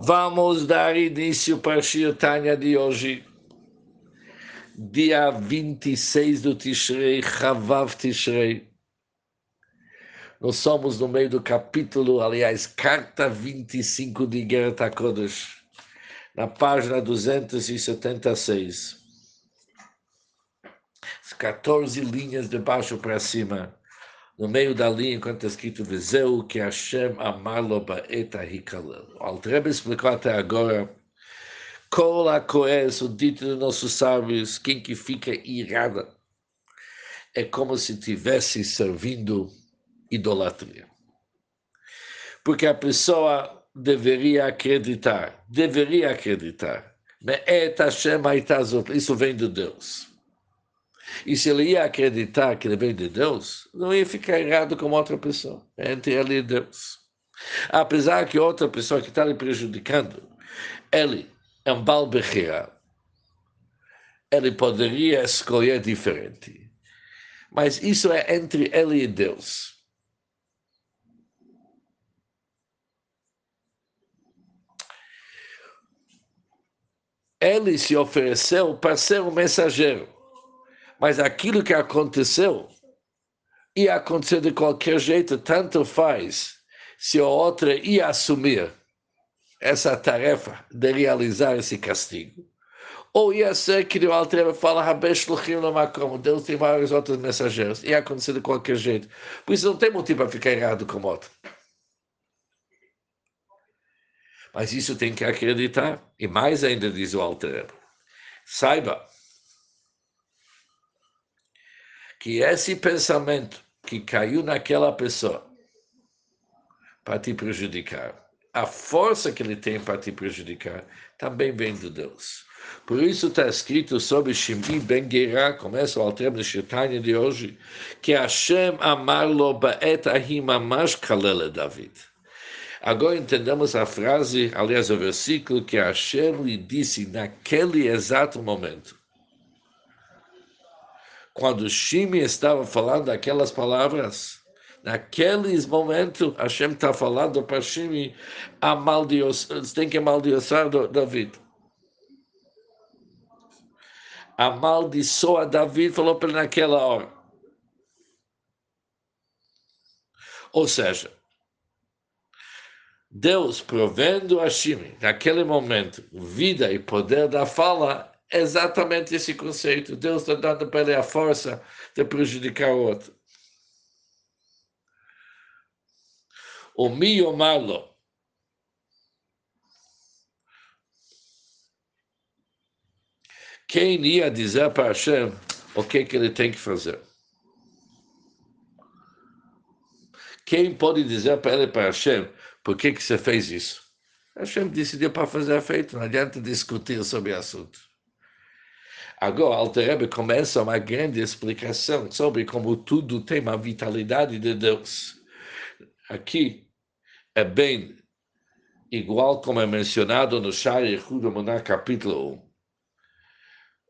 Vamos dar início para a Shirtanya de hoje, dia 26 do Tishrei, Chavav Tishrei. Nós somos no meio do capítulo, aliás, carta 25 de Gerta Kodesh, na página 276. As 14 linhas de baixo para cima no meio da linha, enquanto está escrito Vezeu, que Hashem amalo ba'eta hikalel. O Altrebe explicou até agora, Kol HaKoes, o dito dos nossos sábios, quem que fica irada, é como se estivesse servindo idolatria. Porque a pessoa deveria acreditar, deveria acreditar, isso vem de Deus. E se ele ia acreditar que ele vem de Deus, não ia ficar errado com outra pessoa. Entre ele e Deus. Apesar que outra pessoa que está lhe prejudicando, ele é um balberreira. Ele poderia escolher diferente. Mas isso é entre ele e Deus. Ele se ofereceu para ser um mensageiro. Mas aquilo que aconteceu ia acontecer de qualquer jeito, tanto faz se a outra ia assumir essa tarefa de realizar esse castigo. Ou ia ser que o Altreva fala, como Deus tem vários outros mensageiros. Ia acontecer de qualquer jeito. Por isso não tem motivo para ficar errado com o outro. Mas isso tem que acreditar. E mais ainda diz o Altreva. Saiba que esse pensamento que caiu naquela pessoa para te prejudicar, a força que ele tem para te prejudicar, também vem de Deus. Por isso está escrito sobre Shimbi ben Gerá, começa o Altrem de Shirtanya de hoje, que Hashem amar lo ba'et ahim amash kalele David. Agora entendemos a frase, aliás, o versículo que Hashem lhe disse naquele exato momento quando Shimi estava falando aquelas palavras, naqueles momentos, Hashem está falando para Shimi, tem que amaldiçoar David. Amaldiçoa David, falou para ele naquela hora. Ou seja, Deus provendo a Shimi, naquele momento, vida e poder da fala, exatamente esse conceito. Deus está dando para ele a força de prejudicar o outro. O mio malo. Quem ia dizer para Hashem o que, que ele tem que fazer? Quem pode dizer para ele, para Hashem, por que, que você fez isso? Hashem decidiu para fazer feito, não adianta discutir sobre o assunto. Agora, Alter começa uma grande explicação sobre como tudo tem uma vitalidade de Deus. Aqui é bem igual como é mencionado no Shari Hudamoná, capítulo 1.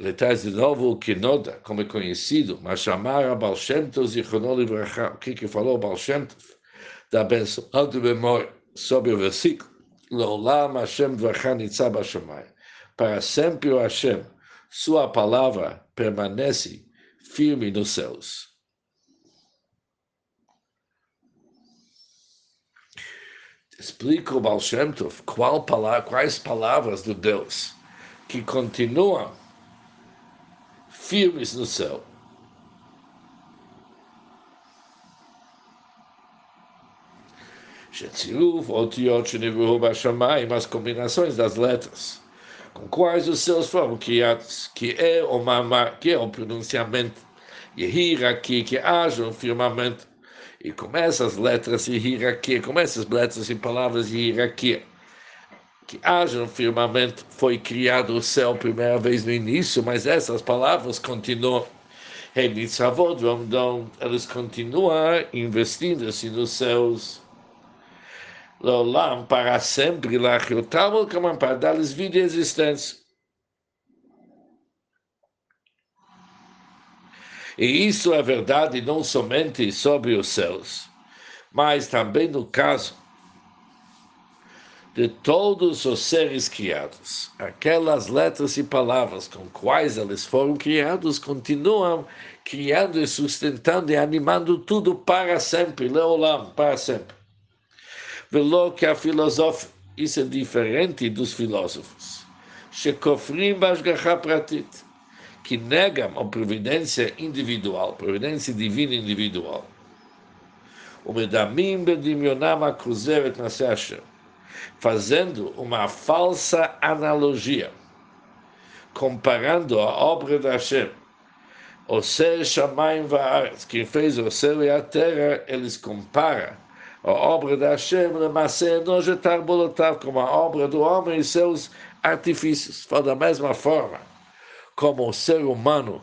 Ele traz de novo o Kinoda, como é conhecido, mas chamar a Baal Shem Tov o que que falou Baal Shem Tov, da benção de memória sobre o versículo, L'olam Hashem Dvarcha Nitzah Para sempre o Hashem sua palavra permanece firme nos céus. Explica o Baal Shem Tov qual palavra, quais palavras do Deus que continuam firmes no céu. שצירוף אותיות שנבראו בשמיים, as combinações das letras com quais os céus foram criados, que é o mamar, que é o pronunciamento, e aqui, que haja um firmamento, e com essas letras e hierarquia, com essas letras e palavras e hierarquia, que haja um firmamento, foi criado o céu primeira vez no início, mas essas palavras continuam. Eles continuam investindo-se nos céus Lolam para sempre, lá como para dar-lhes vida e existência. E isso é verdade não somente sobre os céus, mas também no caso de todos os seres criados. Aquelas letras e palavras com quais eles foram criados continuam criando e sustentando e animando tudo para sempre, leolam, para sempre. Velo que a filosofia, isso é diferente dos filósofos, shekofrim bashgacha pratit, que negam a providência individual, providência divina individual. O medamim bedimionam akuzeret nasashem fazendo uma falsa analogia, comparando a obra da Hashem, o ser Shamayim Vaaretz, quem fez o céu e a terra, eles comparam a obra da Hashem, Lemase Nojetar Bolotav, como a obra do homem e seus artifícios. Fala da mesma forma como o ser humano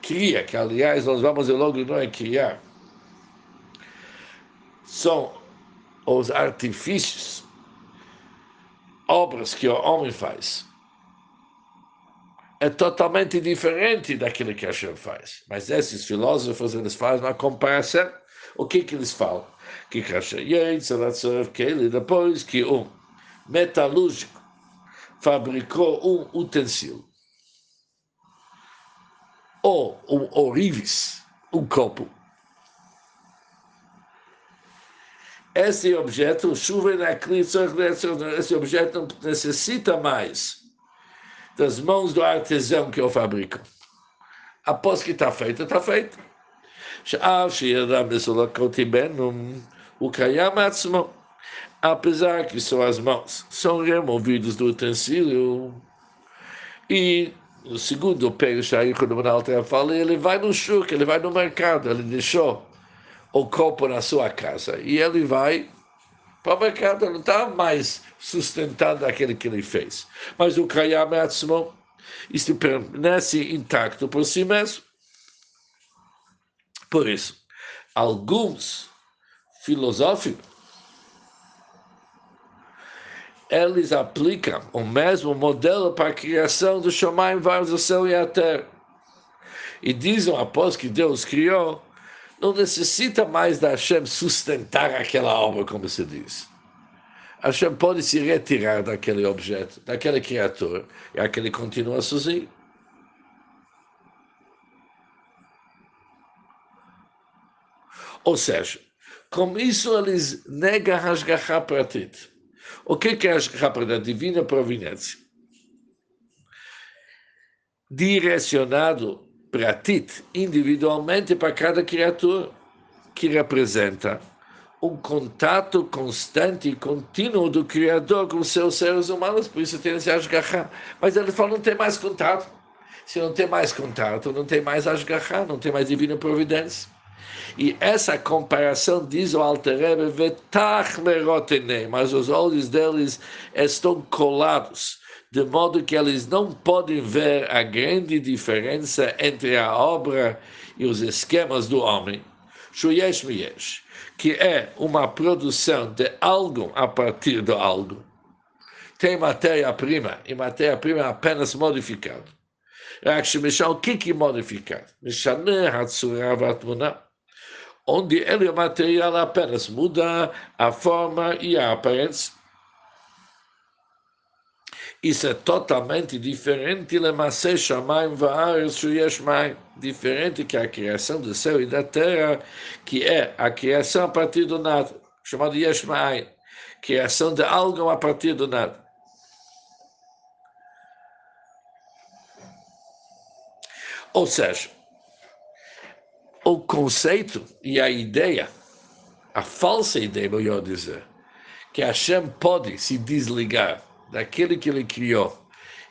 cria, que aliás nós vamos logo não é criar, são os artifícios obras que o homem faz é totalmente diferente daquilo que Hashem faz. Mas esses filósofos, eles fazem uma comparação. O que que eles falam? Que Hashem que ele depois que um metalúrgico fabricou um utensílio ou um orives, um copo, esse objeto, chuva na esse objeto não necessita mais das mãos do artesão que o fabrica. Após que está feito, está feito. O Kayamatsmo, apesar que suas mãos são removidas do utensílio, e o segundo pego Shair, quando o Alter fala, ele vai no shuk, ele vai no mercado, ele deixou o copo na sua casa. E ele vai para o mercado, não está mais sustentando aquele que ele fez. Mas o Kayam Atzmo, isto permanece intacto por si mesmo. Por isso, alguns filosóficos, eles aplicam o mesmo modelo para a criação do Shamayim, Vars, o céu e a terra. E dizem, após que Deus criou, não necessita mais da Hashem sustentar aquela obra, como se diz. Hashem pode se retirar daquele objeto, daquela criatura, e aquele continua sozinho. Ou seja, com isso eles negam a Hashgacha Pratit. O que é a Hashgacha Pratit? Divina providência. Direcionado pratit individualmente para cada criatura, que representa um contato constante e contínuo do Criador com os seus seres humanos, por isso tem esse Ashgaha. Mas ele fala, não tem mais contato. Se não tem mais contato, não tem mais Ashgaha, não tem mais divina providência. E essa comparação diz o Alter Rebbe, mas os olhos deles estão colados de modo que eles não podem ver a grande diferença entre a obra e os esquemas do homem, Miyesh, que é uma produção de algo a partir de algo. Tem matéria-prima, e matéria-prima é apenas modificada. Que que modificado? Onde ele, o material, apenas muda a forma e a aparência. Isso é totalmente diferente Lemase Shamayim Va'aretz Shuyesh. Diferente que a criação do céu e da terra, que é a criação a partir do nada, chamado Yesh. Criação de algo a partir do nada. Ou seja, o conceito e a ideia, a falsa ideia, melhor dizer, que Hashem pode se desligar daquele que ele criou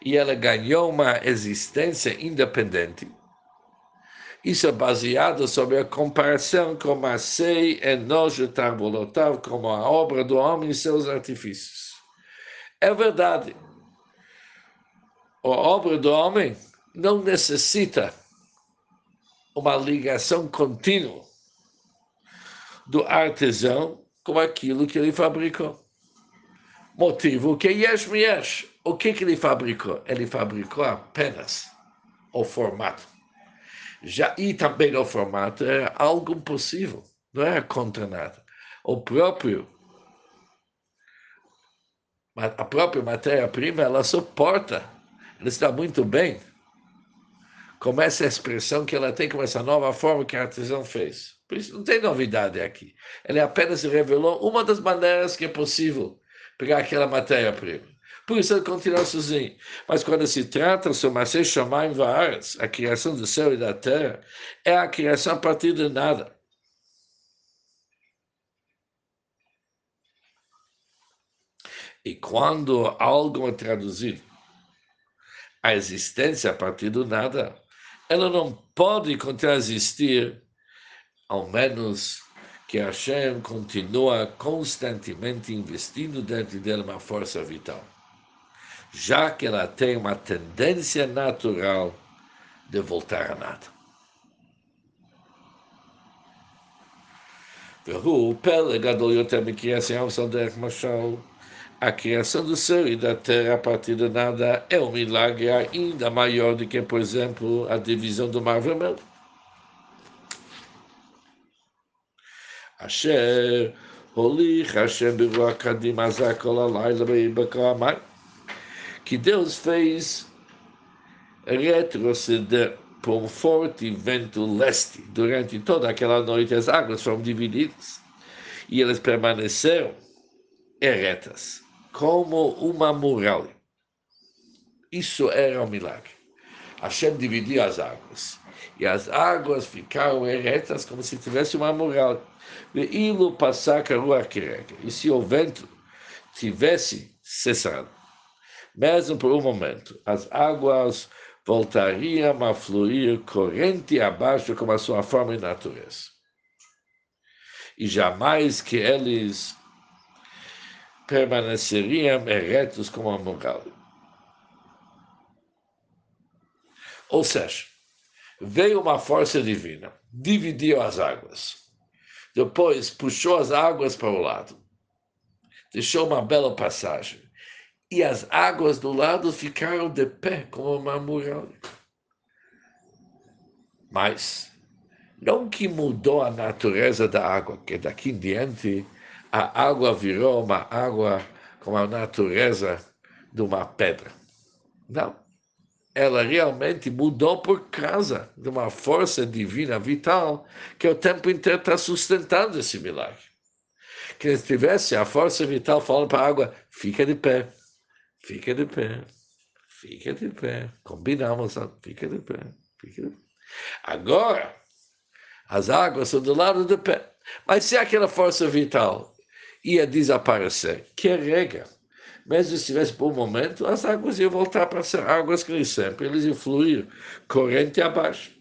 e ela ganhou uma existência independente. Isso é baseado sobre a comparação com a Sei Enojo Tarbolotav, como a obra do homem e seus artifícios. É verdade. A obra do homem não necessita uma ligação contínua do artesão com aquilo que ele fabricou motivo que Yesh Yesh. O que, que ele fabricou? Ele fabricou apenas o formato. Já, e também o formato era algo possível, não era contra nada. O próprio a própria matéria-prima, ela suporta, ela está muito bem com essa expressão que ela tem, com essa nova forma que a artesão fez. Por isso não tem novidade aqui. Ele apenas revelou uma das maneiras que é possível pegar aquela matéria-prima. Por isso ele continua sozinho. Mas quando se trata sobre Masei Shamayim Vaaretz, a criação do céu e da terra, é a criação a partir de nada. E quando algo é traduzido, a existência a partir do nada, ela não pode continuar a existir, ao menos que Hashem continua constantemente investindo dentro dela uma força vital, já que ela tem uma tendência natural de voltar a nada. והוא פלא גדול יותר מקריאס ים דרך משל a criação do céu e da terra a partir de nada é um milagre ainda maior do que, por exemplo, a divisão do Mar Vermelho. Asher holich Hashem ברוח קדימה זה כל הלילה בקרמיים. Que Deus fez retroceder por um forte vento leste. Durante toda aquela noite as águas foram divididas e elas permaneceram eretas como uma muralha. Isso era um milagre. Hashem dividiu as águas. E as águas ficaram eretas como se tivesse uma muralha. Passar E se o vento tivesse cessado, mesmo por um momento, as águas voltariam a fluir corrente abaixo como a sua forma e natureza. E jamais que eles permaneceriam eretos como a muralha. Ou seja, veio uma força divina, dividiu as águas, depois puxou as águas para o lado, deixou uma bela passagem, e as águas do lado ficaram de pé como uma muralha. Mas não que mudou a natureza da água, que daqui em diante a água virou uma água com a natureza de uma pedra. Não. Ela realmente mudou por causa de uma força divina vital que o tempo inteiro está sustentando esse milagre. Que se tivesse a força vital falando para a água, fica de pé, fica de pé, fica de pé. Combinamos, fica de pé, fica de pé. Agora, as águas são do lado do pé. Mas se aquela força vital ia desaparecer. Que é regra. Mesmo se estivesse por um momento, as águas iam voltar para ser águas que sempre, eles iam fluir corrente abaixo.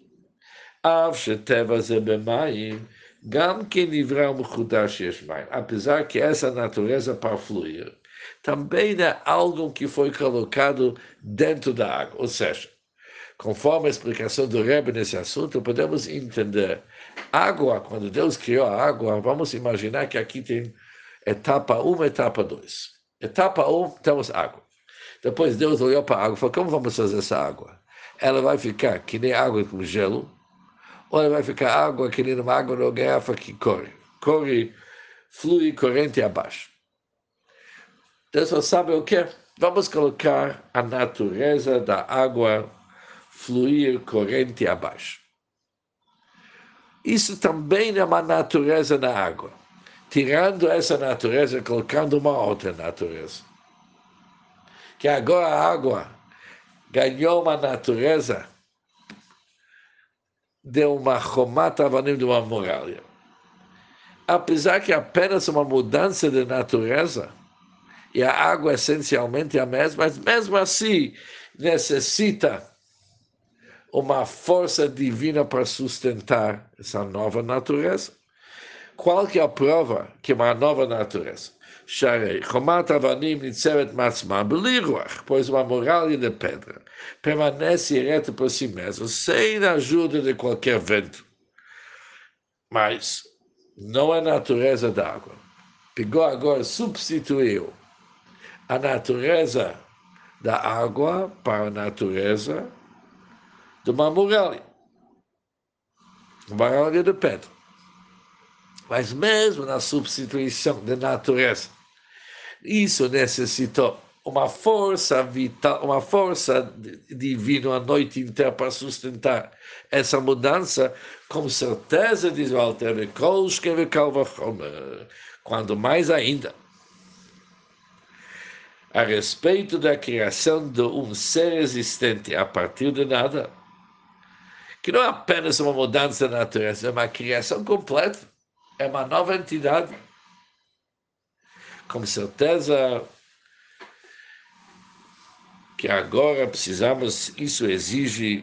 Apesar que essa natureza para fluir também é algo que foi colocado dentro da água. Ou seja, conforme a explicação do Rebbe nesse assunto, podemos entender água, quando Deus criou a água, vamos imaginar que aqui tem etapa 1, etapa 2. Etapa 1, temos água. Depois Deus olhou para a água e falou: como vamos fazer essa água? Ela vai ficar que nem água com gelo, ou ela vai ficar água que nem uma água no garrafa que corre. Corre, flui corrente abaixo. Deus só sabe o que? Vamos colocar a natureza da água fluir corrente abaixo. Isso também é uma natureza da água tirando essa natureza e colocando uma outra natureza. Que agora a água ganhou uma natureza de uma romata avanim de uma muralha. Apesar que apenas uma mudança de natureza, e a água é essencialmente a mesma, mas mesmo assim necessita uma força divina para sustentar essa nova natureza qual que é a prova que é uma nova natureza? Sharei, Chomat Avanim Nitzeret Matzman Beliruach, pois uma muralha de pedra permanece ereta por si mesma, sem a ajuda de qualquer vento. Mas não é natureza da água. Pegou agora, substituiu a natureza da água para a natureza de uma muralha. Uma muralha de pedra. Mas mesmo na substituição da natureza, Isso necessitou uma força vital, uma força divina a noite inteira para sustentar essa mudança, com certeza, diz o Alter, quando mais ainda, a respeito da criação de um ser existente a partir de nada, que não é apenas uma mudança da natureza, é uma criação completa, é uma nova entidade. Com certeza que agora precisamos, isso exige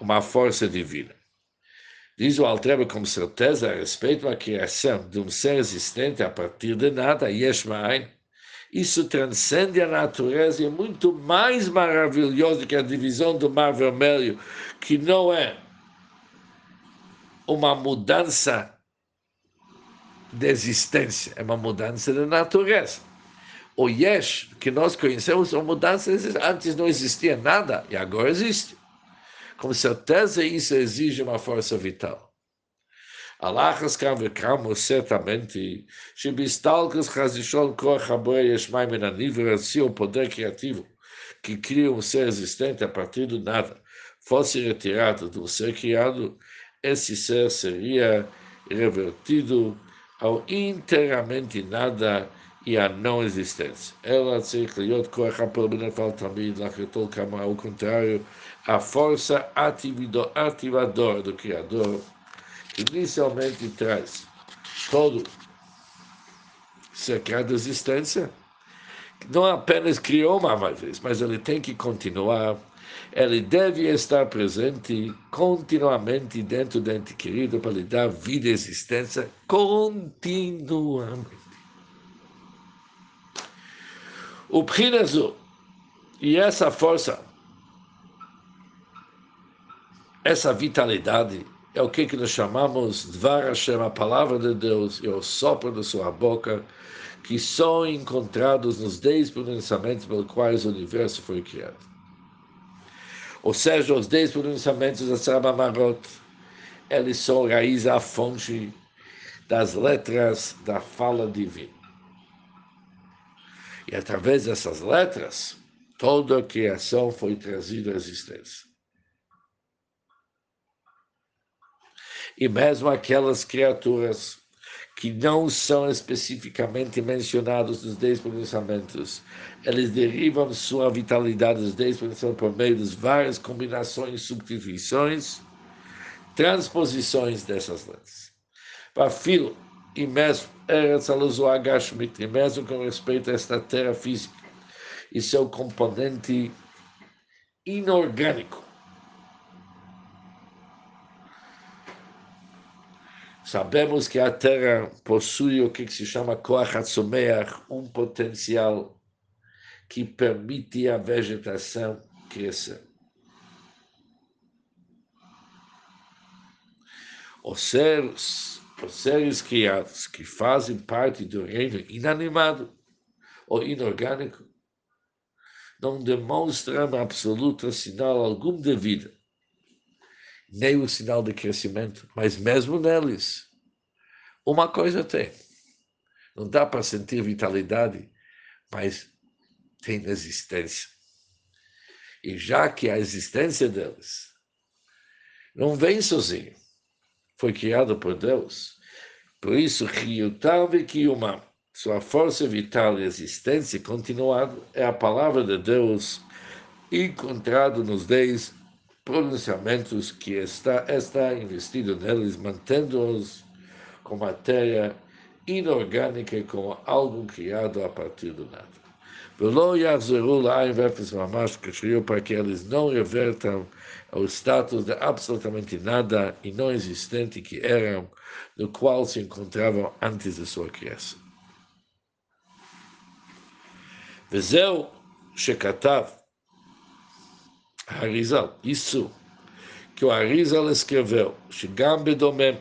uma força divina. Diz o Altreba com certeza a respeito da criação de um ser existente a partir de nada, Yesh Ma'ain, isso transcende a natureza e é muito mais maravilhoso que a divisão do Mar Vermelho, que não é uma mudança de existência, é uma mudança da natureza. O Yesh, que nós conhecemos, é uma mudança, antes não existia nada e agora existe. Com certeza isso exige uma força vital. Alachas כאן וכאמר certamente, שבסטלקוס חזישון כוח הבורא יש מים מן הניבר, assim o poder criativo que cria um ser existente a partir do nada, fosse retirado do ser criado, esse ser seria revertido ao inteiramente nada e à não existência. Ela se criou com tzirkliot koach também, tamid lachetol kama, ao contrário, a força ativadora do Criador inicialmente traz todo secado existência, não apenas criou uma vez, mas ele tem que continuar ele deve estar presente continuamente dentro do ente querido para lhe dar vida e existência continuamente. O Pchinazu e essa força, essa vitalidade, é o que, que nós chamamos Dvar Hashem, a palavra de Deus e o sopro da sua boca, que são encontrados nos dez pronunciamentos pelos quais o universo foi criado. Ou seja, os dez pronunciamentos da Sarabamarot, eles são raiz, a fonte das letras da fala divina. E através dessas letras, toda a criação foi trazida à existência. e mesmo aquelas criaturas que não são especificamente mencionados nos dez pronunciamentos, eles derivam sua vitalidade dos dez pronunciamentos por meio das várias combinações, substituições, transposições dessas letras. Para filo, e mesmo Eretz Gashmit, e mesmo com respeito a esta terra física e seu componente inorgânico, Sabemos que a Terra possui o que se chama Koach um potencial que permite a vegetação crescer. Os seres, os seres criados que fazem parte do reino inanimado ou inorgânico não demonstram absoluto sinal algum de vida nem o sinal de crescimento, mas mesmo neles, uma coisa tem. Não dá para sentir vitalidade, mas tem existência. E já que a existência deles não vem sozinho, foi criado por Deus, por isso, Ryutav Kiyuma, sua força vital e existência continuada, é a palavra de Deus encontrado nos dez pronunciamentos que está, está investido neles, mantendo-os com matéria inorgânica, como algo criado a partir do nada. Velo Yahzeru La'ain Vefes Mamash Kashriyo, para que eles não revertam ao status de absolutamente nada e não existente que eram, no qual se encontravam antes de sua criação. וזהו שכתב Harizal, isso que o Harizal escreveu, Shigam Bedomem,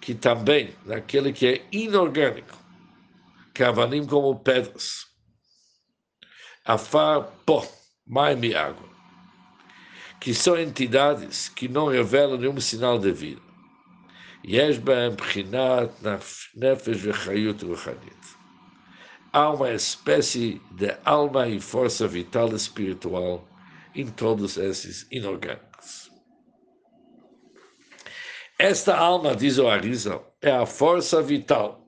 que também, naquele que é inorgânico, cavanim como pedras, afar pó, mais e água, que são entidades que não revelam nenhum sinal de vida. יש בהם בחינת נפש וחיות רוחנית. Há uma espécie de alma e força vital espiritual em todos esses inorgânicos. Esta alma, diz o Arizal, é a força vital.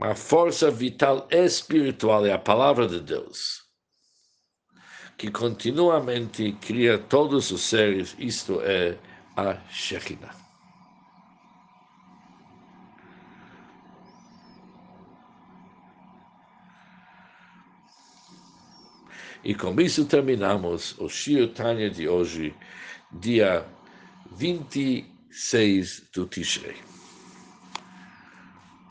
A força vital espiritual é a palavra de Deus, que continuamente cria todos os seres, isto é, a Shekinah. E com isso terminamos o Shir Tanya de hoje, dia 26 do Tishrei.